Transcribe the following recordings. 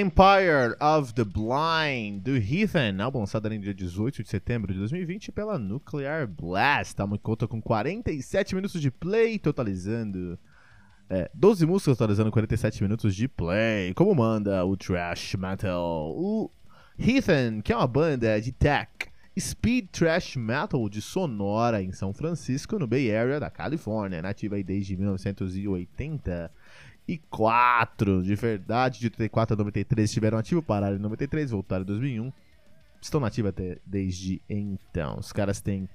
Empire of the Blind, do Heathen, álbum lançado dia 18 de setembro de 2020 pela Nuclear Blast. Tá, conta com 47 minutos de play, totalizando. É, 12 músicas totalizando 47 minutos de play, como manda o Trash Metal. O Heathen, que é uma banda de tech, speed trash metal de Sonora, em São Francisco, no Bay Area da Califórnia, nativa desde 1980 e 4 de verdade, de 84 a 93 estiveram ativos, pararam em 93, voltaram em 2001. Estão nativos até desde então. Os caras têm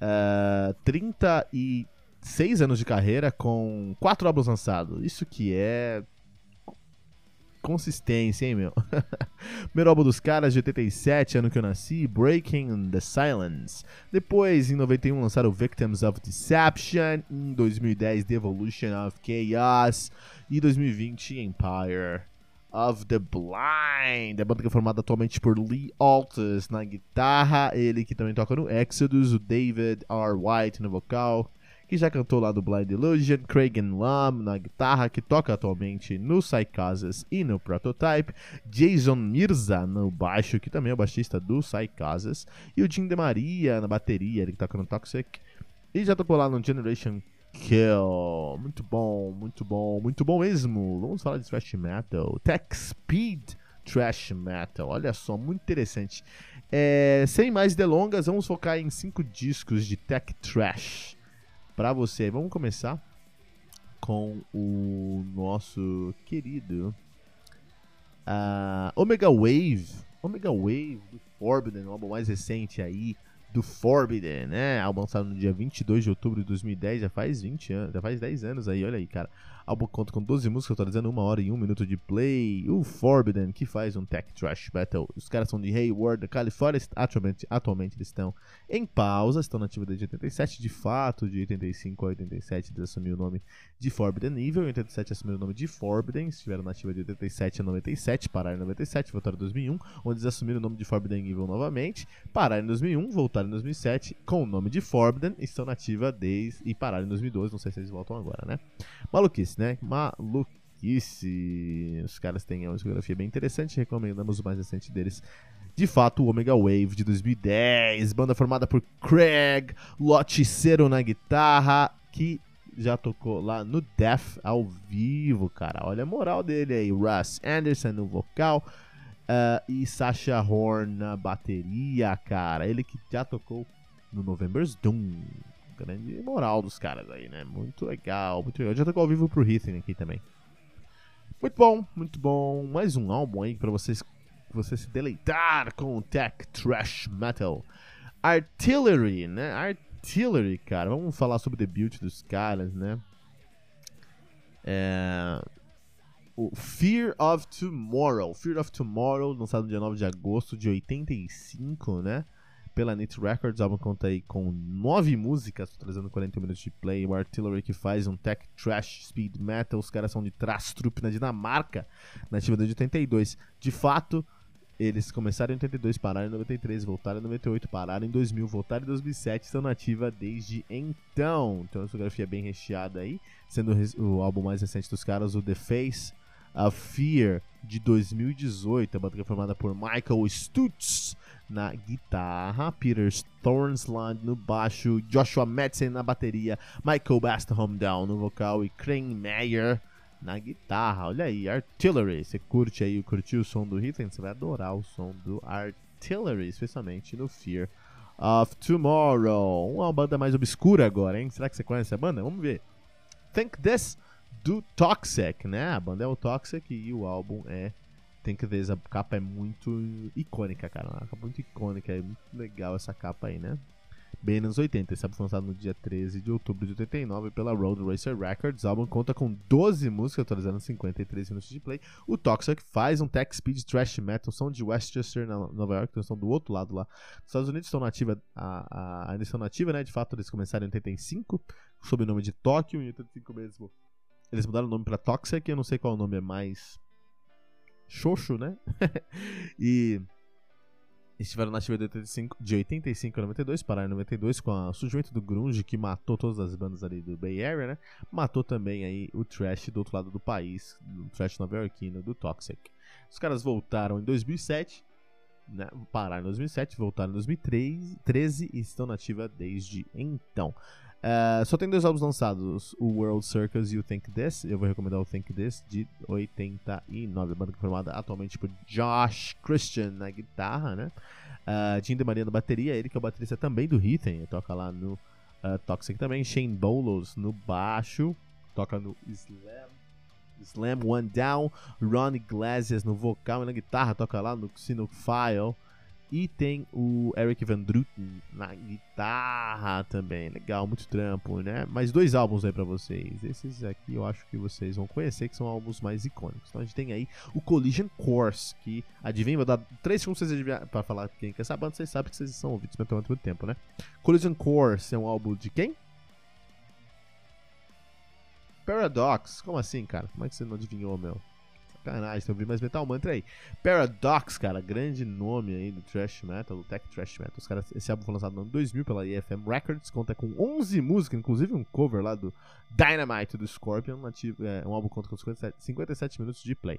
uh, 36 anos de carreira com 4 álbuns lançados. Isso que é consistência, hein, meu? Primeiro álbum dos caras de 87, ano que eu nasci, Breaking the Silence. Depois, em 91, lançaram Victims of Deception. Em 2010, The Evolution of Chaos. E 2020, Empire of the Blind. A banda que é formada atualmente por Lee Altus na guitarra, ele que também toca no Exodus, o David R. White no vocal, que já cantou lá do Blind Illusion, Craig Lam na guitarra, que toca atualmente no Psychoses e no Prototype, Jason Mirza no baixo, que também é o baixista do Psychoses, e o Jim DeMaria na bateria, ele que toca no Toxic, e já tocou lá no Generation Kill. Muito bom, muito bom, muito bom mesmo. Vamos falar de thrash metal. Tech Speed Thrash Metal. Olha só, muito interessante. É, sem mais delongas, vamos focar em cinco discos de Tech Trash para você. Vamos começar com o nosso querido uh, Omega Wave. Omega Wave do Forbidden, o álbum mais recente aí do Forbidden, né? Álbum lançado no dia 22 de outubro de 2010, já faz 20 anos, já faz 10 anos aí, olha aí, cara álbum conta com 12 músicas, atualizando uma hora e um minuto de play. O Forbidden, que faz um tech trash battle. Os caras são de Hayward, da Califórnia. Atualmente, atualmente eles estão em pausa, estão na ativa desde 87. De fato, de 85 a 87 eles assumiram o nome de Forbidden Evil. Em 87 assumiram o nome de Forbidden. Estiveram na ativa de 87 a 97, pararam em 97, voltaram em 2001, onde eles assumiram o nome de Forbidden Evil novamente. Pararam em 2001, voltaram em 2007 com o nome de Forbidden. Estão na ativa desde e pararam em 2012. Não sei se eles voltam agora, né? Maluquice né? Maluquice. Os caras têm uma discografia bem interessante, recomendamos o mais recente deles. De fato, o Omega Wave de 2010, banda formada por Craig Loticero na guitarra, que já tocou lá no Death ao vivo, cara. Olha a moral dele aí. Russ Anderson no vocal uh, e Sasha Horn na bateria, cara. Ele que já tocou no November's Doom grande moral dos caras aí, né? Muito legal, muito legal. Já tocou ao vivo pro Heathen aqui também. Muito bom, muito bom. Mais um álbum aí pra vocês você se deleitar com o tech trash metal. Artillery, né? Artillery, cara. Vamos falar sobre o debut dos caras, né? É... O Fear of Tomorrow. Fear of Tomorrow, lançado no dia 9 de agosto de 85, né? Pela Nit Records. O álbum conta aí com nove músicas, trazendo 40 minutos de play. O Artillery que faz um tech trash speed metal. Os caras são de Trastrup na Dinamarca, nativa desde 82. De fato, eles começaram em 82, pararam em 93, voltaram em 98, pararam em 2000, voltaram em 2007, estão nativa desde então. Então a discografia é bem recheada aí, sendo o álbum mais recente dos caras, o The Face of Fear, de 2018. A banda é formada por Michael Stutz, na guitarra, Peter Thornsland no baixo, Joshua Madsen na bateria, Michael Bastholm down no vocal e Crane Meyer na guitarra. Olha aí, Artillery. Você curte aí, curtiu o som do Hitler? Você vai adorar o som do Artillery, especialmente no Fear of Tomorrow. Uma banda mais obscura agora, hein? Será que você conhece a banda? Vamos ver. Think This do Toxic, né? A banda é o Toxic e o álbum é tem que ver, a capa é muito icônica, cara. Uma capa muito icônica, é muito legal essa capa aí, né? bem nos 80. Esse álbum foi lançado no dia 13 de outubro de 89 pela Road Racer Records. O álbum conta com 12 músicas, atualizando 53 minutos de play. O Toxic faz um tech speed thrash metal, são de Westchester, na Nova York, então são do outro lado lá. Os Estados Unidos estão nativa, a, a, ainda nativa, né? De fato, eles começaram em 85, sob o nome de Tóquio, em 85 mesmo. Eles mudaram o nome pra Toxic, eu não sei qual o nome é mais. Xoxo, né? e estiveram na ativa de 85, de 85 a 92, pararam em 92 com o surgimento do grunge que matou todas as bandas ali do Bay Area, né? Matou também aí o trash do outro lado do país, o trash nova-iorquino do Toxic. Os caras voltaram em 2007, né? Pararam em 2007, voltaram em 2013 e estão na ativa desde então. Uh, só tem dois álbuns lançados, o World Circus e o Think This. Eu vou recomendar o Think This de 89, a banda é formada atualmente por Josh Christian na guitarra, né? Uh, Jim DeMaria na bateria, ele que é o baterista também do Heathen, toca lá no uh, Toxic também. Shane Bolos no baixo, toca no Slam. Slam One Down, Ron Iglesias no vocal e na guitarra, toca lá no File. E tem o Eric Van Druten na guitarra também. Legal, muito trampo, né? Mais dois álbuns aí pra vocês. Esses aqui eu acho que vocês vão conhecer, que são álbuns mais icônicos. Então a gente tem aí o Collision Course, que adivinha, vou dar três segundos pra vocês pra falar quem que é banda, vocês sabem que vocês são ouvidos há muito tempo, né? Collision Course é um álbum de quem? Paradox. Como assim, cara? Como é que você não adivinhou, meu? Sacanagem, tem ouvindo mais Metal Mantra aí. Paradox, cara, grande nome aí do thrash metal, do tech thrash metal. Os caras, esse álbum foi lançado no ano 2000 pela EFM Records, conta com 11 músicas, inclusive um cover lá do Dynamite do Scorpion, é, um álbum conta com 57, 57 minutos de play.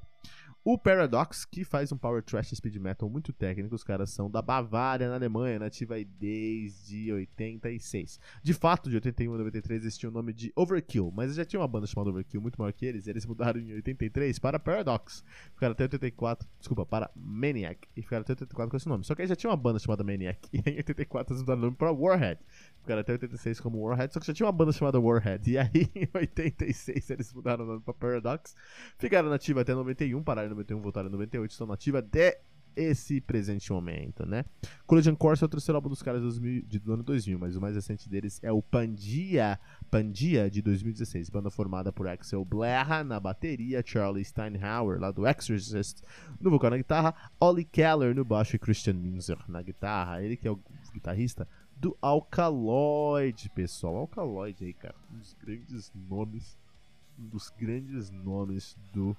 O Paradox, que faz um power thrash speed metal muito técnico, os caras são da Bavária, na Alemanha, nativa aí desde 86. De fato, de 81 a 93 existia o nome de Overkill, mas já tinha uma banda chamada Overkill muito maior que eles, e eles mudaram em 83 para Paradox. Ficaram até 84, desculpa, para Maniac, e ficaram até 84 com esse nome. Só que aí já tinha uma banda chamada Maniac, e em 84 eles mudaram o nome para Warhead. Ficaram até 86 como Warhead, só que já tinha uma banda chamada Warhead, e aí em 86 eles mudaram o nome para Paradox. Ficaram nativa até 91, pararam 91, voltaram em 98, estão nativa até esse presente momento, né? Collision Course é o terceiro álbum dos caras de, do ano 2000, mas o mais recente deles é o Pandia, Pandia de 2016, banda formada por Axel Blaha na bateria, Charlie Steinhauer lá do Exorcist no vocal na guitarra, Ollie Keller no baixo e Christian Minzer na guitarra, ele que é o guitarrista do Alkaloid, pessoal, Alkaloid aí, cara, um dos grandes nomes, um dos grandes nomes do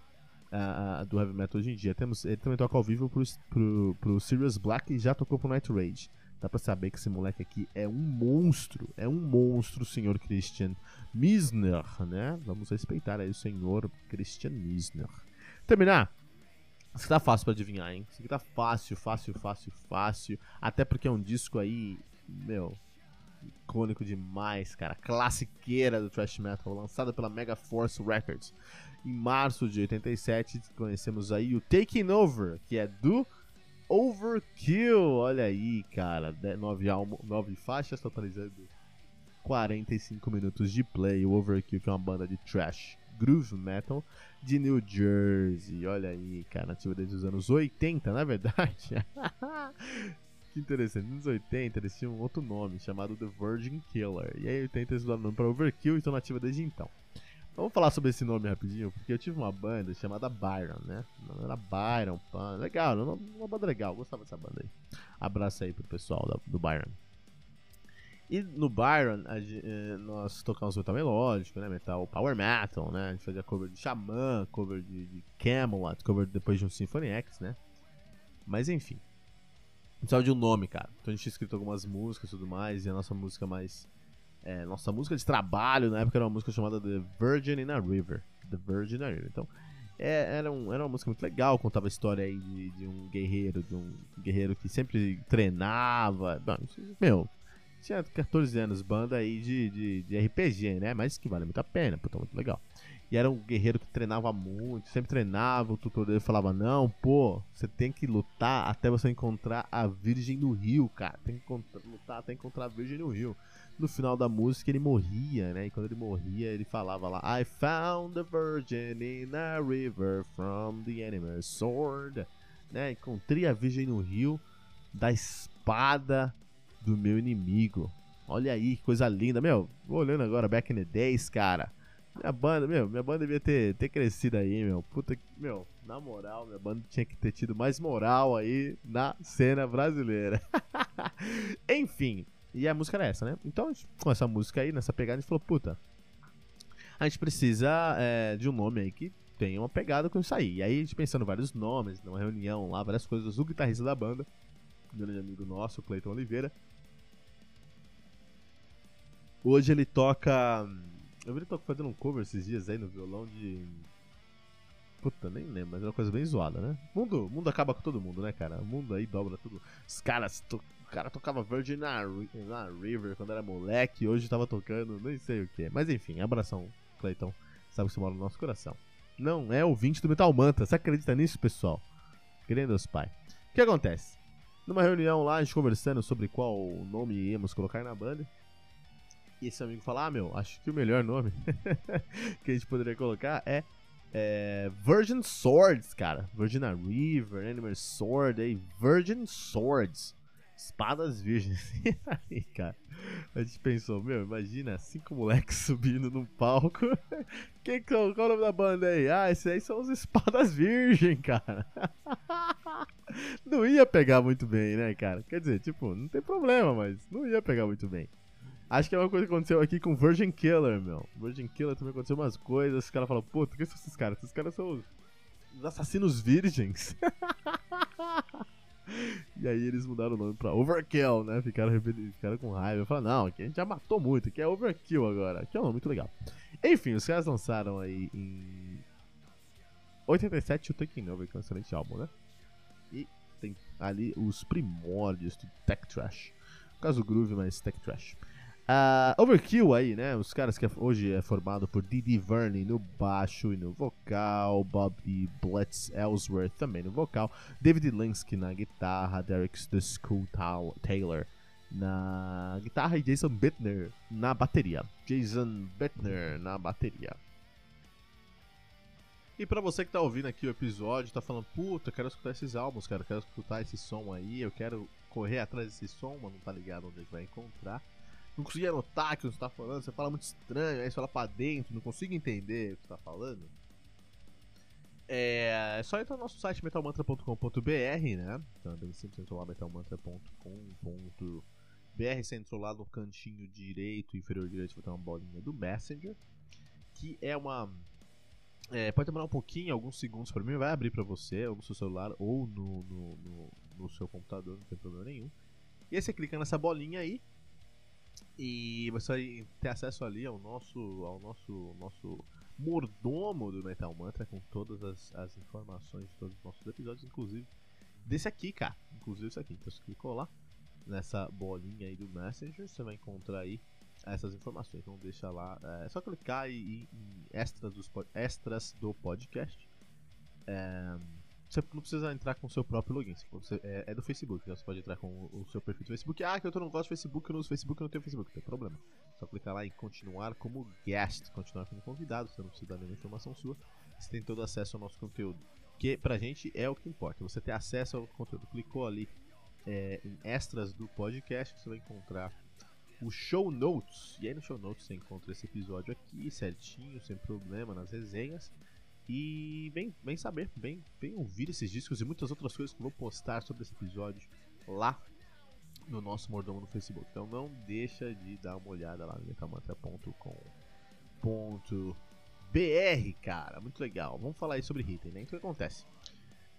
uh, do heavy metal hoje em dia. Temos, ele também toca ao vivo pro, pro, pro Sirius Black e já tocou pro Night Rage. Dá pra saber que esse moleque aqui é um monstro. É um monstro, senhor Christian Misner, né? Vamos respeitar aí o senhor Christian Misner. Terminar. Isso aqui tá fácil pra adivinhar, hein? Isso aqui tá fácil, fácil, fácil, fácil. Até porque é um disco aí, meu, icônico demais, cara. Classiqueira do thrash metal, lançada pela Mega Force Records. Em março de 87, conhecemos aí o Taking Over, que é do Overkill. Olha aí, cara. Nove, almo, nove faixas, totalizando 45 minutos de play. O Overkill, que é uma banda de trash groove metal de New Jersey. Olha aí, cara, nativa desde os anos 80, na é verdade. que interessante, nos anos 80 eles tinham um outro nome chamado The Virgin Killer. E aí 80 eles mudaram o nome para Overkill e estão nativa desde então. Vamos falar sobre esse nome rapidinho, porque eu tive uma banda chamada Byron, né? Era Byron, pan. Legal, uma, uma banda legal, gostava dessa banda aí. Abraço aí pro pessoal da, do Byron. E no Byron, a, eh, nós tocamos metal melódico, né? Metal power metal, né? A gente fazia cover de Xamã, cover de, de Camelot, cover depois de um Symphony X, né? Mas enfim. Precisava de um nome, cara. Então a gente tinha escrito algumas músicas e tudo mais, e a nossa música mais é, nossa música de trabalho na época era uma música chamada The Virgin in a River. The Virgin in a River. Então, é, era, um, era uma música muito legal, contava a história aí de, de um guerreiro, de um guerreiro que sempre treinava. Bom, meu, tinha 14 anos, banda aí de, de, de, RPG, né? Mas que vale muito a pena, puta, muito legal. E era um guerreiro que treinava muito, sempre treinava, o tutor dele falava, não, pô, você tem que lutar até você encontrar a Virgem no Rio, cara. Tem que lutar até encontrar a Virgem no Rio no final da música ele morria, né? E quando ele morria, ele falava lá: I found the virgin in a river from the animal's sword. Né? Encontrei a virgem no rio da espada do meu inimigo. Olha aí, que coisa linda. Meu, olhando agora Back in the Days, cara. Minha banda, meu, minha banda devia ter, ter crescido aí, meu. Puta que. Meu, na moral, minha banda tinha que ter tido mais moral aí na cena brasileira. Enfim, e a música era essa, né? Então, com essa música aí, nessa pegada, a gente falou, puta, a gente precisa é, de um nome aí que tenha uma pegada com isso aí. E aí a gente pensando vários nomes, numa reunião lá, várias coisas, o guitarrista da banda, um grande amigo nosso, Cleiton Oliveira. Hoje ele toca. Eu vi ele toca fazendo um cover esses dias aí no violão de. Puta, nem lembro, mas é uma coisa bem zoada, né? Mundo, mundo acaba com todo mundo, né, cara? O mundo aí dobra tudo. Os caras. To... O cara tocava Virgin na, na River quando era moleque, hoje tava tocando, nem sei o que. Mas enfim, abração, Cleiton. Sabe que você mora no nosso coração. Não é ouvinte do Metal Manta. Você acredita nisso, pessoal? Querendo Deus Pai. O que acontece? Numa reunião lá, a gente conversando sobre qual nome íamos colocar na banda. E esse amigo fala: Ah, meu, acho que o melhor nome que a gente poderia colocar é, é Virgin Swords, cara. Virgin River, Animal Sword, aí, Virgin Swords. Espadas virgens. aí, cara, a gente pensou, meu, imagina cinco moleques subindo num palco. Quem, qual, qual o nome da banda aí? Ah, esses aí são os Espadas Virgem, cara. não ia pegar muito bem, né, cara? Quer dizer, tipo, não tem problema, mas não ia pegar muito bem. Acho que é uma coisa que aconteceu aqui com Virgin Killer, meu. Virgin Killer também aconteceu umas coisas. Os caras falam, puta, que são esses caras? Esses caras são os assassinos virgens. E aí eles mudaram o nome pra Overkill, né? Ficaram, ficaram com raiva. Falaram, não, aqui a gente já matou muito, aqui é Overkill agora. Aqui é um nome muito legal. Enfim, os caras lançaram aí em 87 o Taking Over, que é um excelente álbum, né? E tem ali os primórdios do Tech Trash. No caso Groove, mas Tech Trash. Uh, Overkill aí, né? Os caras que é, hoje é formado por Didi Verney no baixo e no vocal, Bobby Blitz Ellsworth também no vocal, David Linsky na guitarra, Derek The School Taylor na guitarra e Jason Bittner na bateria. Jason Bittner na bateria. E pra você que tá ouvindo aqui o episódio, tá falando, puta, quero escutar esses álbuns, cara, quero escutar esse som aí, eu quero correr atrás desse som, mas não tá ligado onde é vai encontrar não consegui anotar o que você está falando, você fala muito estranho, aí você fala pra dentro, não consigo entender o que você tá falando. É, é só entrar no nosso site metalmantra.com.br, né? Também sempre entrou lá metalmantra.com.br. Você entrou lá no cantinho direito, inferior direito, vai ter uma bolinha do Messenger, que é uma é, pode demorar um pouquinho, alguns segundos para mim, vai abrir para você, ou no seu celular, ou no, no, no, no, seu computador, não tem problema nenhum. E aí você clica nessa bolinha aí, e você vai ter acesso ali ao nosso, ao nosso, nosso mordomo do Metal Mantra com todas as, as informações de todos os nossos episódios, inclusive desse aqui, cara. Inclusive isso aqui. Então você clicou lá nessa bolinha aí do Messenger, você vai encontrar aí essas informações. Então deixa lá, é só clicar em, em extras, dos, extras do podcast. É, você não precisa entrar com o seu próprio login. Você, é, é, do Facebook, então você pode entrar com o, seu perfil do Facebook. Ah, que eu não gosto do Facebook, eu não uso Facebook, eu não tenho Facebook. Não tem problema. Só clicar lá em continuar como guest, continuar como convidado. Você não precisa dar nenhuma informação sua. Você tem todo acesso ao nosso conteúdo. Que pra gente é o que importa. Você ter acesso ao conteúdo. Clicou ali é, em extras do podcast, você vai encontrar o show notes. E aí no show notes você encontra esse episódio aqui certinho, sem problema, nas resenhas. E vem, vem saber, vem, vem ouvir esses discos e muitas outras coisas que eu vou postar sobre esse episódio lá no nosso mordomo no Facebook. Então não deixa de dar uma olhada lá no metalmantra.com.br, cara. Muito legal. Vamos falar aí sobre Hitten, né? Então o que acontece?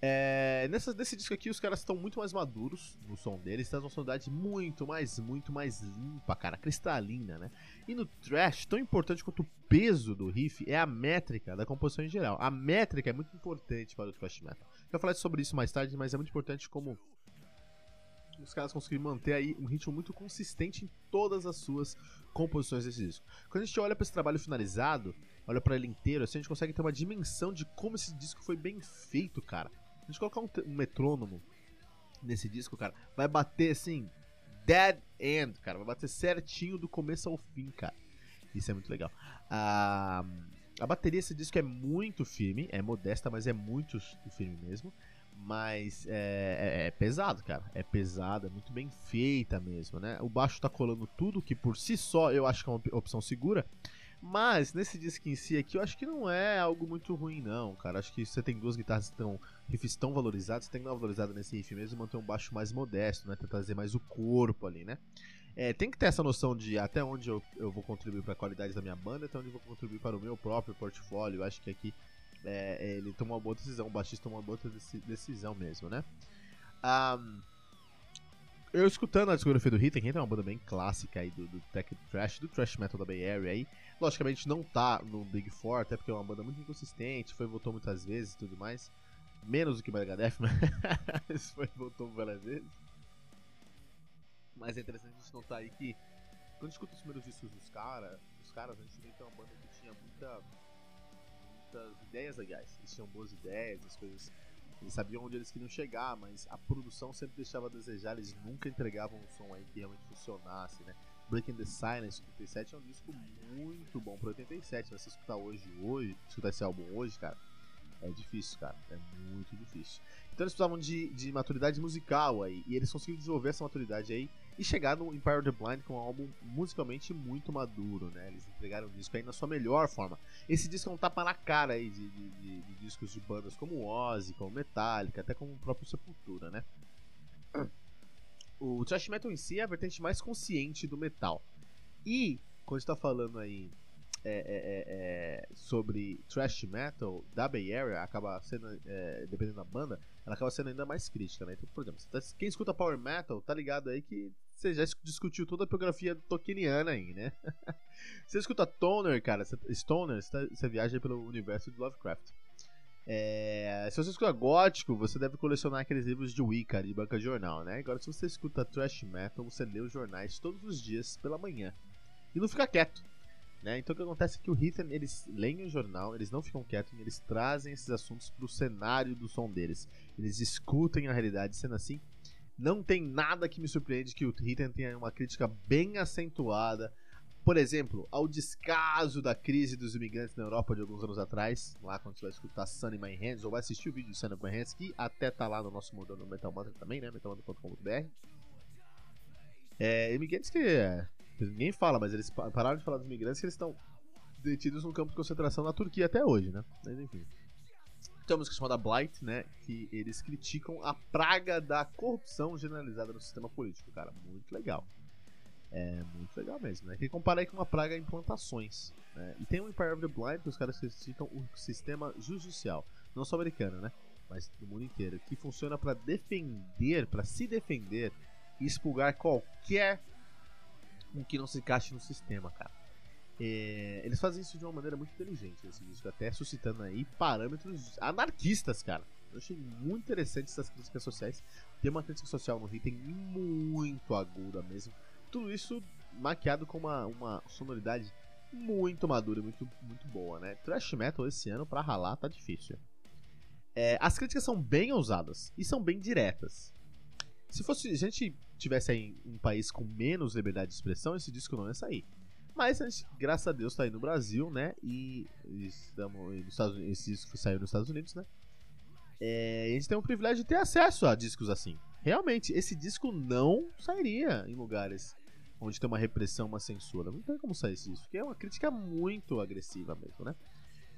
É, nessa, nesse disco aqui, os caras estão muito mais maduros no som deles, traz uma sonoridade muito mais, muito mais limpa, cara, cristalina, né? E no trash, tão importante quanto o peso do riff é a métrica da composição em geral. A métrica é muito importante para o thrash metal. Eu vou falar sobre isso mais tarde, mas é muito importante como os caras conseguiram manter aí um ritmo muito consistente em todas as suas composições desse disco. Quando a gente olha para esse trabalho finalizado, olha para ele inteiro, assim, a gente consegue ter uma dimensão de como esse disco foi bem feito, cara a gente colocar um, um metrônomo nesse disco, cara, vai bater assim, dead end, cara. Vai bater certinho do começo ao fim, cara. Isso é muito legal. A, a bateria desse disco é muito firme, é modesta, mas é muito firme mesmo. Mas é, é, é, pesado, cara. É pesado, é muito bem feita mesmo, né? O baixo tá colando tudo, que por si só eu acho que é uma opção segura. Mas nesse disco em si aqui, eu acho que não é algo muito ruim, não, cara. Acho que você tem duas guitarras tão riffs tão valorizados, você tem que dar uma valorizada nesse riff mesmo manter um baixo mais modesto, né? Tentar trazer mais o corpo ali, né? É, tem que ter essa noção de até onde eu, eu vou contribuir para a qualidade da minha banda, até onde eu vou contribuir para o meu próprio portfólio. Eu acho que aqui é, ele tomou uma boa decisão, o baixista tomou uma boa decisão mesmo, né? Um, eu escutando a discografia do Rita, que é uma banda bem clássica aí do, do tech trash, do trash metal da Bay Area aí. Logicamente não tá no Big Four, até porque é uma banda muito inconsistente, foi voltou muitas vezes e tudo mais. Menos do que Megadeth, mas foi voltou várias vezes. Mas é interessante a gente notar aí que quando escuta os primeiros discos dos caras, dos caras, a gente vê que é uma banda que tinha muita, muitas ideias legais. Eles tinham boas ideias, as coisas eles sabiam onde eles queriam chegar, mas a produção sempre deixava a desejar, eles nunca entregavam um som aí que realmente funcionasse, né? Breaking the Silence 87 é um disco muito bom para 87, mas escutar hoje, hoje, escutar esse álbum hoje, cara, é difícil, cara. É muito difícil. Então eles precisavam de, de maturidade musical aí. E eles conseguiram desenvolver essa maturidade aí e chegar no Empire of the Blind com um álbum musicalmente muito maduro, né? Eles entregaram o disco aí na sua melhor forma. Esse disco é um tapa na cara aí de, de, de, de discos de bandas como Ozzy, como Metallica, até como o próprio Sepultura, né? O thrash metal em si é a vertente mais consciente do metal. E, quando está falando aí é, é, é, é, sobre thrash metal da Bay Area acaba sendo, é, dependendo da banda, ela acaba sendo ainda mais crítica, né? Então, por exemplo, tá, quem escuta Power Metal tá ligado aí que você já discutiu toda a biografia tolkieniana aí, né? você escuta Toner, cara, Stoner, você, tá, viaja pelo universo de Lovecraft. É, se você escuta gótico, você deve colecionar aqueles livros de Wicca, de banca de jornal, né? Agora, se você escuta thrash metal, você lê os jornais todos os dias pela manhã. E não fica quieto. Né? Então o que acontece é que o Hitler, eles leem o jornal, eles não ficam quietos, eles trazem esses assuntos para o cenário do som deles. Eles escutem a realidade, sendo assim, não tem nada que me surpreende que o Hitler tenha uma crítica bem acentuada, por exemplo, ao descaso da crise dos imigrantes na Europa de alguns anos atrás, lá quando você vai escutar Sunny My Hands, ou vai assistir o vídeo de Sunny My Hands, que até tá lá no nosso modelo no Metal Mantra também, né, metalmantra.com.br. É, imigrantes que é, Ninguém fala, mas eles pararam de falar dos migrantes que eles estão detidos num campo de concentração na Turquia até hoje, né? Mas enfim. Tem uma música chamada Blight, né? Que eles criticam a praga da corrupção generalizada no sistema político, cara. Muito legal. É muito legal mesmo, né? Que compara aí com uma praga em plantações. Né? E tem o Empire of the Blind, que os caras criticam o sistema judicial, não só americano, né? Mas do mundo inteiro, que funciona para defender, para se defender e expulgar qualquer com que não se encaixe no sistema, cara. É, eles fazem isso de uma maneira muito inteligente, esse disco, até suscitando aí parâmetros anarquistas, cara. Eu achei muito interessante essas críticas sociais. Tem uma crítica social no item muito aguda mesmo. Tudo isso maquiado com uma, uma sonoridade muito madura, muito, muito boa, né? Trash metal esse ano pra ralar tá difícil. É, as críticas são bem ousadas e são bem diretas. Se fosse a gente tivesse aí um país com menos liberdade de expressão, esse disco não ia sair. Mas graças a Deus, tá aí no Brasil, né? E estamos nos Estados Unidos, esse disco saiu nos Estados Unidos, né? É, a gente tem o privilégio de ter acesso a discos assim. Realmente, esse disco não sairia em lugares onde tem uma repressão, uma censura. Não tem como sair esse disco, porque é uma crítica muito agressiva mesmo, né?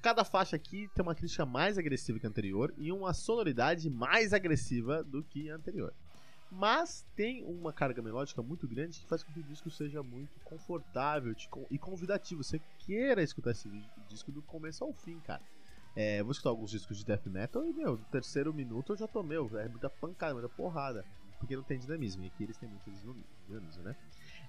Cada faixa aqui tem uma crítica mais agressiva que a anterior e uma sonoridade mais agressiva do que a anterior. Mas tem uma carga melódica muito grande que faz com que o disco seja muito confortável e convidativo. Você queira escutar esse disco do começo ao fim, cara. É, vou escutar alguns discos de death metal e, meu, no terceiro minuto eu já tô, meu, é muita pancada, muita porrada. Porque não tem dinamismo. E aqui eles têm muito dinamismo, né?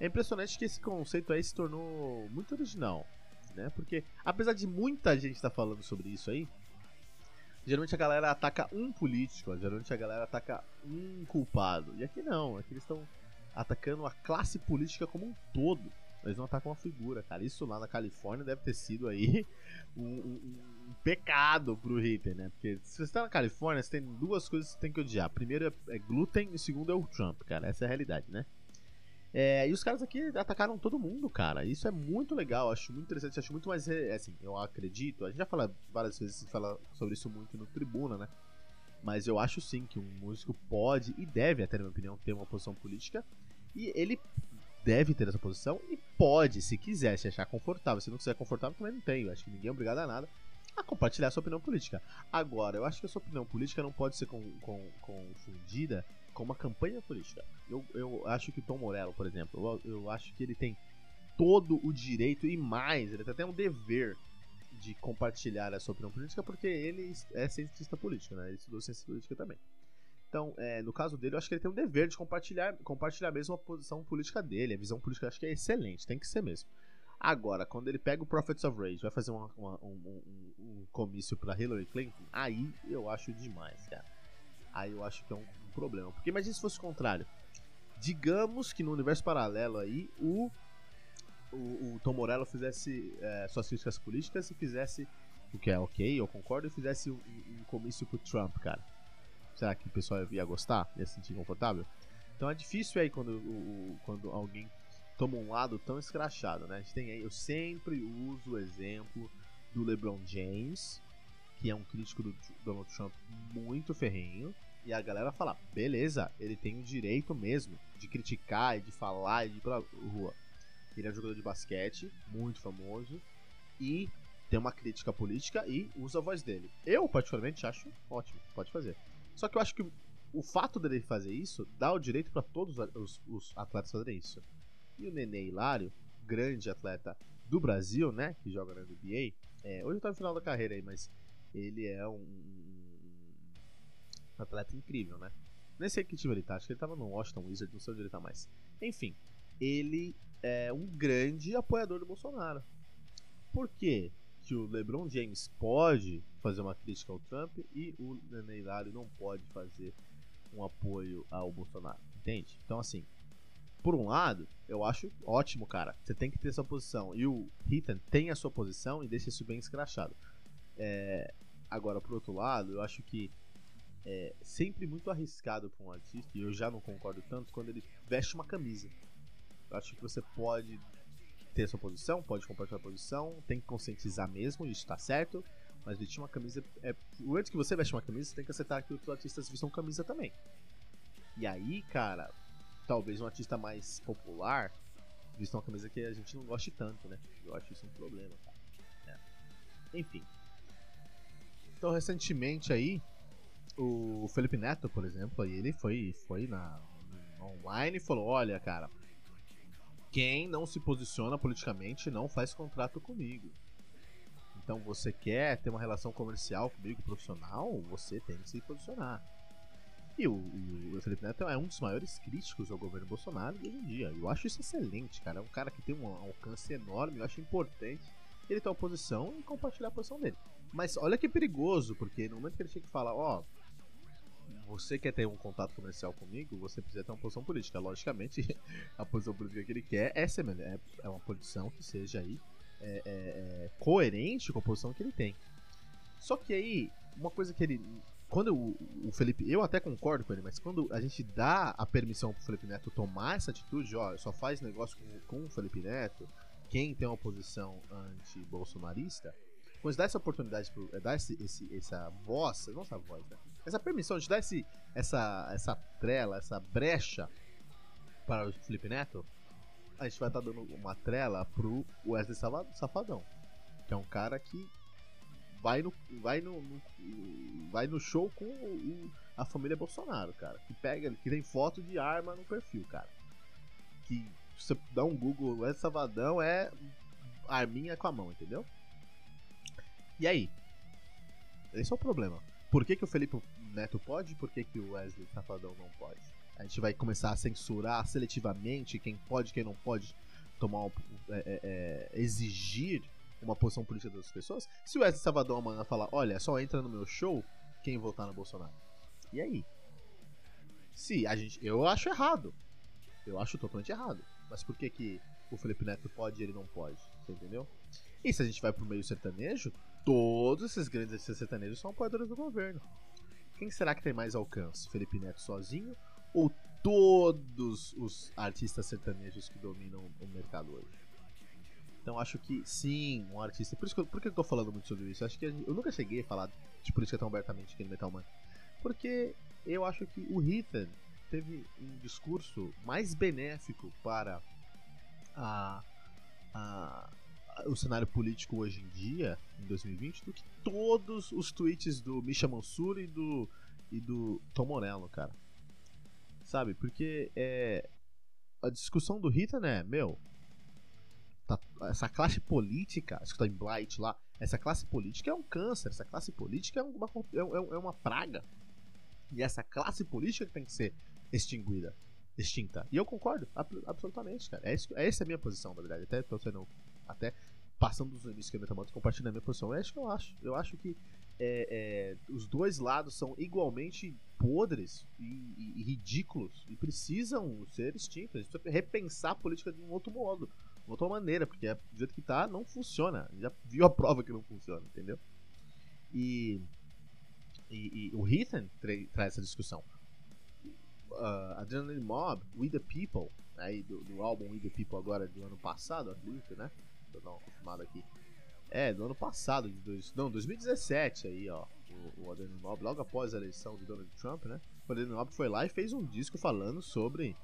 É impressionante que esse conceito aí se tornou muito original, né? Porque, apesar de muita gente estar tá falando sobre isso aí, geralmente a galera ataca um político, geralmente a galera ataca um culpado. E aqui não, aqui eles estão atacando a classe política como um todo. Eles não atacam uma figura, cara. Isso lá na Califórnia deve ter sido aí um, um, um pecado pro Hitler, né? Porque se você está na Califórnia, você tem duas coisas que você tem que odiar. Primeiro é, é glúten e segundo é o Trump, cara. Essa é a realidade, né? É, e os caras aqui atacaram todo mundo, cara. Isso é muito legal, acho muito interessante, acho muito mais. É, assim, eu acredito. A gente já fala várias vezes, fala sobre isso muito no Tribuna, né? Mas eu acho sim que um músico pode e deve, até na minha opinião, ter uma posição política. E ele deve ter essa posição e pode, se quiser, se achar confortável. Se não quiser confortável, também não tem. Eu acho que ninguém é obrigado a nada a compartilhar a sua opinião política. Agora, eu acho que a sua opinião política não pode ser com, com, confundida com uma campanha política. Eu, eu acho que o Tom Morello, por exemplo, eu, eu acho que ele tem todo o direito e mais, ele tem até um dever de compartilhar a sua opinião política porque ele é cientista político, né? Ele estudou ciência política também. Então, é, no caso dele, eu acho que ele tem um dever de compartilhar, compartilhar mesmo a posição política dele. A visão política eu acho que é excelente, tem que ser mesmo. Agora, quando ele pega o Prophets of Rage, vai fazer uma, uma, um, um, um, comício pra Hillary Clinton, aí eu acho demais, cara. Aí eu acho que é um problema. Porque imagine se fosse o contrário. Digamos que no universo paralelo aí, o, o, o Tom Morello fizesse é, suas críticas políticas e fizesse, o que é ok, eu concordo, e fizesse um, um comício pro Trump, cara. Será que o pessoal ia gostar? Ia se sentir confortável? Então é difícil aí quando, o, quando alguém toma um lado tão escrachado, né? A gente tem aí, eu sempre uso o exemplo do LeBron James, que é um crítico do Donald Trump muito ferrenho, e a galera fala, beleza, ele tem o direito mesmo de criticar e de falar e de ir pra rua. Ele é um jogador de basquete, muito famoso, e tem uma crítica política e usa a voz dele. Eu, particularmente, acho ótimo, pode fazer. Só que eu acho que o fato dele fazer isso dá o direito para todos os, os, atletas fazerem isso. E o Nenê Hilário, grande atleta do Brasil, né? Que joga na NBA. É, hoje tá no final da carreira aí, mas ele é um, um, atleta incrível, né? Nem sei que time ele tá, acho que ele tava no Washington Wizards, não sei onde ele tá mais. Enfim, ele é um grande apoiador do Bolsonaro. Por quê? que o LeBron James pode fazer uma crítica ao Trump e o Hilário não pode fazer um apoio ao Bolsonaro, entende? Então, assim, por um lado, eu acho ótimo, cara. Você tem que ter sua posição. E o Ethan tem a sua posição e deixa isso bem escrachado. É... Agora, por outro lado, eu acho que é sempre muito arriscado para um artista, e eu já não concordo tanto, quando ele veste uma camisa. Eu acho que você pode ter sua posição, pode compartilhar a posição, tem que conscientizar mesmo, isso tá certo. Mas vestir uma camisa. É, antes que você veste uma camisa, você tem que aceitar que outros artistas vistam camisa também. E aí, cara, talvez um artista mais popular vista uma camisa que a gente não goste tanto, né? Eu acho isso um problema, cara. É. Enfim. Então, recentemente aí, o Felipe Neto, por exemplo, aí ele foi, foi na online e falou: Olha, cara, quem não se posiciona politicamente não faz contrato comigo. Então você quer ter uma relação comercial comigo, profissional, você tem que se posicionar. E o, o, Felipe Neto é um dos maiores críticos ao governo Bolsonaro hoje em dia. Eu acho isso excelente, cara. É um cara que tem um alcance enorme, eu acho importante ele ter uma posição e compartilhar a posição dele. Mas olha que perigoso, porque no momento que ele chega e fala, ó, oh, você quer ter um contato comercial comigo, você precisa ter uma posição política. Logicamente, a posição política que ele quer é, ser, é, é uma posição que seja aí é, é, é, coerente com a posição que ele tem. Só que aí, uma coisa que ele. Quando o, o, Felipe. Eu até concordo com ele, mas quando a gente dá a permissão pro Felipe Neto tomar essa atitude, ó, só faz negócio com, com o Felipe Neto, quem tem uma posição anti-bolsonarista, quando dá essa oportunidade, pro, dá esse, esse, essa voz, não essa voz, né? Essa permissão, de dar esse, essa, essa trela, essa brecha para o Felipe Neto, a gente vai estar tá dando uma trela pro Wesley Safadão, que é um cara que vai no, vai no, no vai no show com o, a família Bolsonaro, cara, que pega, que tem foto de arma no perfil, cara, que você dá um Google, Wesley Safadão é arminha com a mão, entendeu? E aí? Esse é o problema. Por que, que o Felipe Neto pode e por que, que o Wesley Safadão não pode? A gente vai começar a censurar seletivamente quem pode quem não pode tomar é, é, é, exigir uma posição política das pessoas. Se o Wesley Safadão amanhã falar, olha, só entra no meu show quem votar no Bolsonaro. E aí? Se a gente. Eu acho errado. Eu acho totalmente errado. Mas por que, que o Felipe Neto pode e ele não pode? Você entendeu? E se a gente vai pro meio sertanejo, todos esses grandes sertanejos são apoiadores do governo. Quem será que tem mais alcance? Felipe Neto sozinho ou todos os artistas sertanejos que dominam o mercado hoje? Então acho que sim, um artista. Por, isso que eu, por que eu tô falando muito sobre isso? Acho que eu nunca cheguei a falar de política tão abertamente aqui no Metal Man. Porque eu acho que o Ethan teve um discurso mais benéfico para a, a, o cenário político hoje em dia, em 2020, do que todos os tweets do Misha Mansur e do, e do Tom Morello, cara. Sabe? Porque é, a discussão do Rita, né, meu, tá, essa classe política, acho que tá em Blight lá, essa classe política é um câncer, essa classe política é uma, é, é, é uma praga. E essa classe política tem que ser extinguida, extinta. E eu concordo, absolutamente, cara. É, isso, é essa a minha posição, na verdade. Até tô sendo, até passando dos limites que eu metamoto, compartilhando a minha posição. É isso que eu acho. Eu acho que é, é, os dois lados são igualmente podres e, e, e, ridículos e precisam ser extintos. A gente precisa repensar a política de um outro modo, de outra maneira, porque é, do jeito que tá, não funciona. Já viu a prova que não funciona, entendeu? E, e, e o tra traz essa discussão. Uh, Adrenaline Mob, We the People, aí do, do, álbum We the People agora do ano passado, acredito, né? Aqui. É, do ano passado, de dois, não, 2017 aí, ó. O, o Mob, logo após a eleição de Donald Trump, né? O Adrenaline Mob foi lá e fez um disco falando sobre.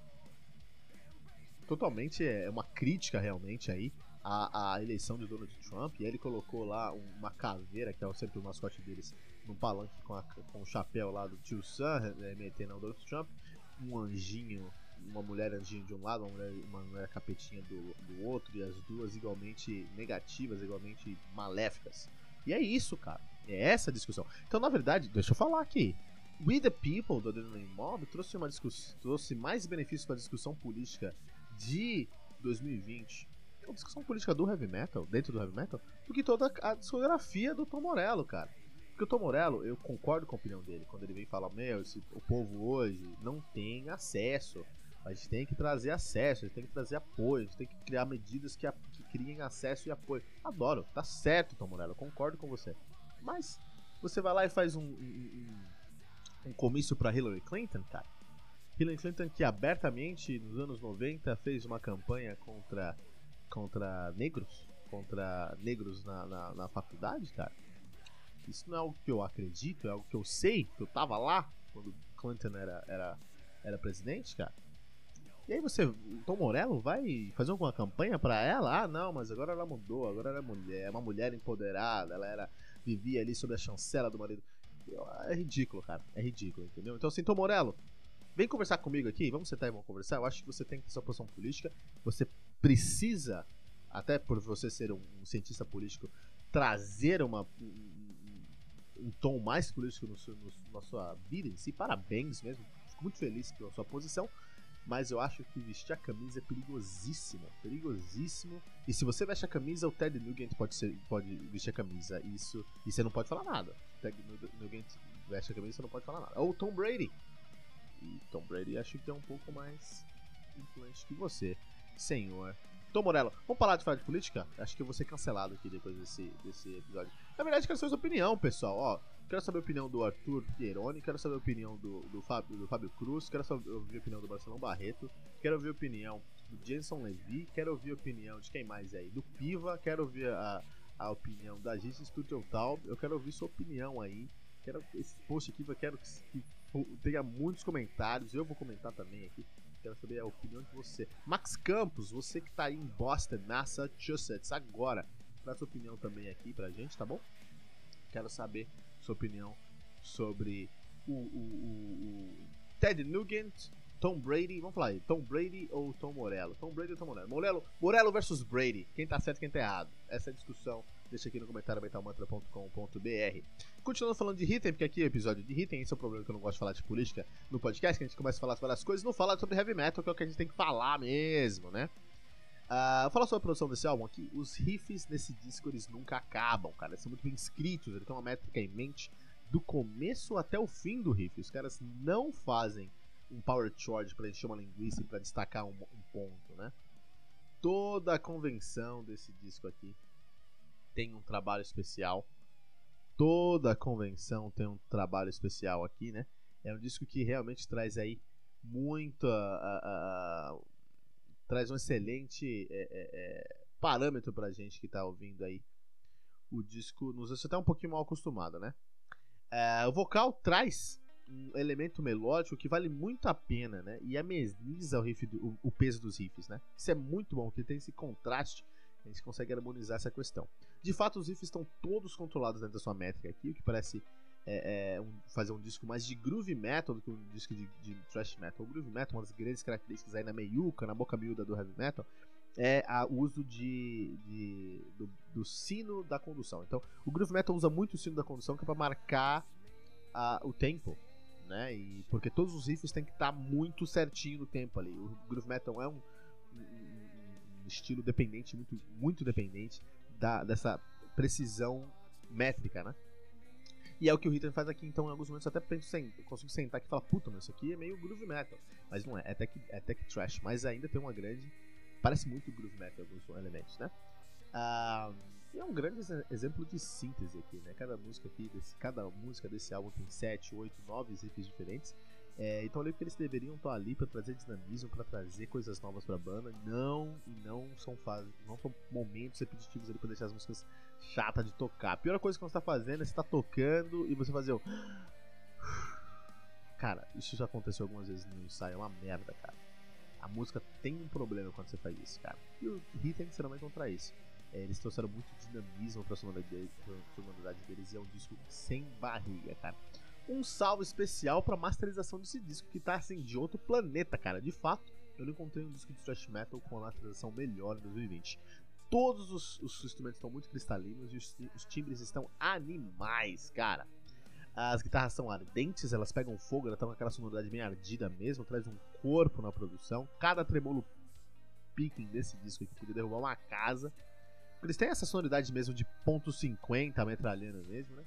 Totalmente é uma crítica realmente aí à, à eleição de Donald Trump. E ele colocou lá uma caveira, que é sempre o mascote deles, num palanque com, a, com o chapéu lá do tio Sam, né, metendo ao Donald Trump. Um anjinho uma mulher anjinho de um lado, uma mulher, uma mulher capetinha do, do outro, e as duas igualmente negativas, igualmente maléficas. E é isso, cara. É essa a discussão. Então, na verdade, deixa eu falar aqui. We the People do Adrenaline Mob trouxe, uma trouxe mais benefícios para a discussão política de 2020, a discussão política do heavy metal, dentro do heavy metal, do que toda a discografia do Tom Morello, cara. Porque o Tom Morello, eu concordo com a opinião dele, quando ele vem falar, meu, esse, o povo hoje não tem acesso a gente tem que trazer acesso, a gente tem que trazer apoio, a gente tem que criar medidas que, a, que criem acesso e apoio. Adoro, tá certo, Tom Morello, concordo com você. Mas você vai lá e faz um, um, um comício para Hillary Clinton, cara. Hillary Clinton que abertamente nos anos 90 fez uma campanha contra, contra negros, contra negros na, na, na faculdade, cara. Isso não é algo que eu acredito, é algo que eu sei, que eu tava lá quando Clinton era, era, era presidente, cara. E aí você, Tom Morello, vai fazer alguma campanha para ela? Ah, não, mas agora ela mudou, agora ela é mulher, uma mulher empoderada, ela era vivia ali sob a chancela do marido. É ridículo, cara, é ridículo, entendeu? Então assim, Tom Morello, vem conversar comigo aqui, vamos sentar e vamos conversar. Eu acho que você tem que ter sua posição política, você precisa, até por você ser um, cientista político, trazer uma, um, um, tom mais político no, no, na sua vida em si. Parabéns mesmo, fico muito feliz pela sua posição. Mas eu acho que vestir a camisa é perigosíssimo. Perigosíssimo. E se você veste a camisa, o Ted Nugent pode, ser, pode vestir a camisa. Isso. E você não pode falar nada. O Ted Nugent veste a camisa você não pode falar nada. Ou Tom Brady. E Tom Brady acho que é um pouco mais influente que você, senhor. Tom Morello, vamos parar de falar de política? Acho que eu vou ser cancelado aqui depois desse, desse episódio. Na verdade, quero saber sua opinião, pessoal. Ó, Quero saber a opinião do Arthur Pieroni, quero saber a opinião do, do, Fábio, do Fábio Cruz, quero saber, ouvir a opinião do Marcelão Barreto, quero ouvir a opinião do Jenson Levi, quero ouvir a opinião de quem mais aí? Do Piva, quero ouvir a, a opinião da Gis Studio Tal, eu quero ouvir sua opinião aí. Quero esse post aqui, eu quero que, que tenha muitos comentários, eu vou comentar também aqui. Quero saber a opinião de você. Max Campos, você que tá aí em Boston, Massachusetts, agora, traz sua opinião também aqui pra gente, tá bom? Quero saber sua opinião sobre o, o, o, o Ted Nugent, Tom Brady. Vamos falar aí, Tom Brady ou Tom Morello? Tom Brady ou Tom Morello? Morello, Morello versus Brady. Quem tá certo e quem tá errado? Essa é a discussão. Deixa aqui no comentário mentalmantra.com.br. Continuando falando de Hitten, porque aqui é o episódio de Hitten, esse é o problema que eu não gosto de falar de política no podcast, que a gente começa a falar sobre várias coisas, não fala sobre heavy metal, que é o que a gente tem que falar mesmo, né? Uh, falar sobre a produção desse álbum aqui. Os riffs nesse disco eles nunca acabam, cara. Eles são muito bem escritos, ele tem uma métrica em mente do começo até o fim do riff. Os caras não fazem um power chord para encher uma linguiça e para destacar um, um, ponto, né? Toda a convenção desse disco aqui tem um trabalho especial. Toda a convenção tem um trabalho especial aqui, né? É um disco que realmente traz aí muita. Uh, uh, traz um excelente é, é, é, parâmetro pra gente que tá ouvindo aí o disco. Nos deixa até um pouquinho mal acostumado, né? É, o vocal traz um elemento melódico que vale muito a pena, né? E ameniza o, riff do, o, o, peso dos riffs, né? Isso é muito bom, que tem esse contraste, a gente consegue harmonizar essa questão. De fato, os riffs estão todos controlados dentro da sua métrica aqui, o que parece é, é, um, fazer um disco mais de groove metal do que um disco de, de thrash metal. O groove metal, uma das grandes características aí na meiuca, na boca miúda do heavy metal, é o uso de, de do, do, sino da condução. Então, o groove metal usa muito o sino da condução que é para marcar a, o tempo, né? E porque todos os riffs têm que estar tá muito certinho no tempo ali. O groove metal é um, um, um estilo dependente, muito, muito dependente da, dessa precisão métrica, né? E é o que o Ritter faz aqui, então em alguns momentos eu até penso, eu consigo sentar aqui e falar, puta, mas isso aqui é meio groove metal. Mas não é, é tech, é tech trash, mas ainda tem uma grande. Parece muito groove metal alguns elementos, né? Ah, e é um grande exemplo de síntese aqui, né? Cada música aqui, desse, cada música desse álbum tem 7, 8, 9 riffs diferentes. É, então eu que eles deveriam estar ali para trazer dinamismo, para trazer coisas novas para a banda. Não, e não são fases, não são momentos repetitivos ali para deixar as músicas chatas de tocar. A pior coisa que você está fazendo é você tá tocando e você fazer o Cara, isso já aconteceu algumas vezes no ensaio, é uma merda, cara. A música tem um problema quando você faz isso, cara. E o Hit ainda mais contra isso. É, eles trouxeram muito dinamismo pra sonoridade deles e é um disco sem barriga, cara um salve especial pra masterização desse disco, que tá assim, de outro planeta, cara. De fato, eu não encontrei um disco de thrash metal com a masterização melhor em 2020. Todos os, os instrumentos estão muito cristalinos e os, os, timbres estão animais, cara. As guitarras são ardentes, elas pegam fogo, elas estão com aquela sonoridade bem ardida mesmo, traz um corpo na produção. Cada tremolo picking desse disco aqui podia derrubar uma casa. Eles têm essa sonoridade mesmo de ponto .50 metralhando mesmo, né?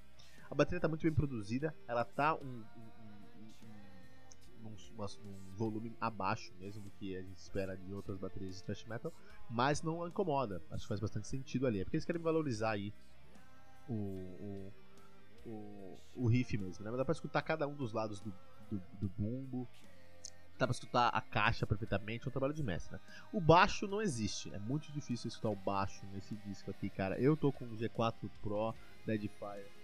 A bateria tá muito bem produzida, ela tá um, um, um, um, volume abaixo mesmo do que a gente espera de outras baterias de thrash metal, mas não incomoda. Acho que faz bastante sentido ali. É porque eles querem valorizar aí o, o, o, o riff mesmo, né? Mas dá pra escutar cada um dos lados do, do, do bumbo, dá pra escutar a caixa perfeitamente, é um trabalho de mestre, né? O baixo não existe, é muito difícil escutar o baixo nesse disco aqui, cara. Eu tô com o G4 Pro Deadfire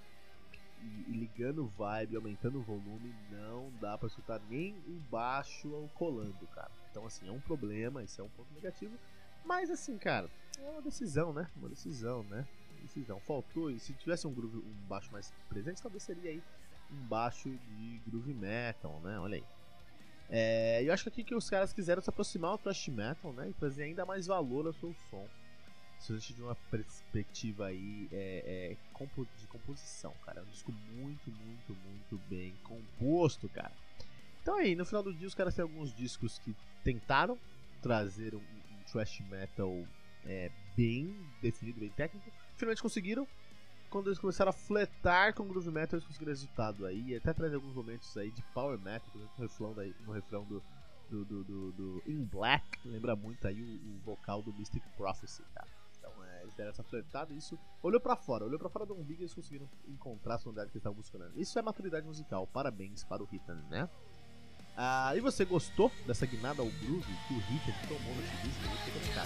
e, ligando o vibe, aumentando o volume, não dá para escutar nem o baixo colando, cara. Então, assim, é um problema, isso é um ponto negativo. Mas, assim, cara, é uma decisão, né? Uma decisão, né? Decisão. Faltou, e se tivesse um, groove, um baixo mais presente, talvez seria aí um baixo de groove metal, né? Olha aí. É, eu acho que aqui que os caras quiseram se aproximar do thrash metal, né? E trazer ainda mais valor ao seu som gente de uma perspectiva aí é, é, de composição, cara. É um disco muito, muito, muito bem composto, cara. Então aí, no final do dia, os caras têm alguns discos que tentaram trazer um, um thrash metal é, bem definido, bem técnico. Finalmente conseguiram. Quando eles começaram a fletar com groove metal, eles conseguiram resultado aí. E até traz alguns momentos aí de power metal, no refrão, daí, no refrão do, do, do, do, do In Black. Lembra muito aí o, o vocal do Mystic Prophecy, cara deram essa flertada e isso olhou para fora, olhou para fora do umbigo e eles conseguiram encontrar a sonoridade que eles estavam buscando. Isso é maturidade musical, parabéns para o Ritan, né? Ah, e você gostou dessa guinada ao groove que o Ritan tomou nesse disco? Tá.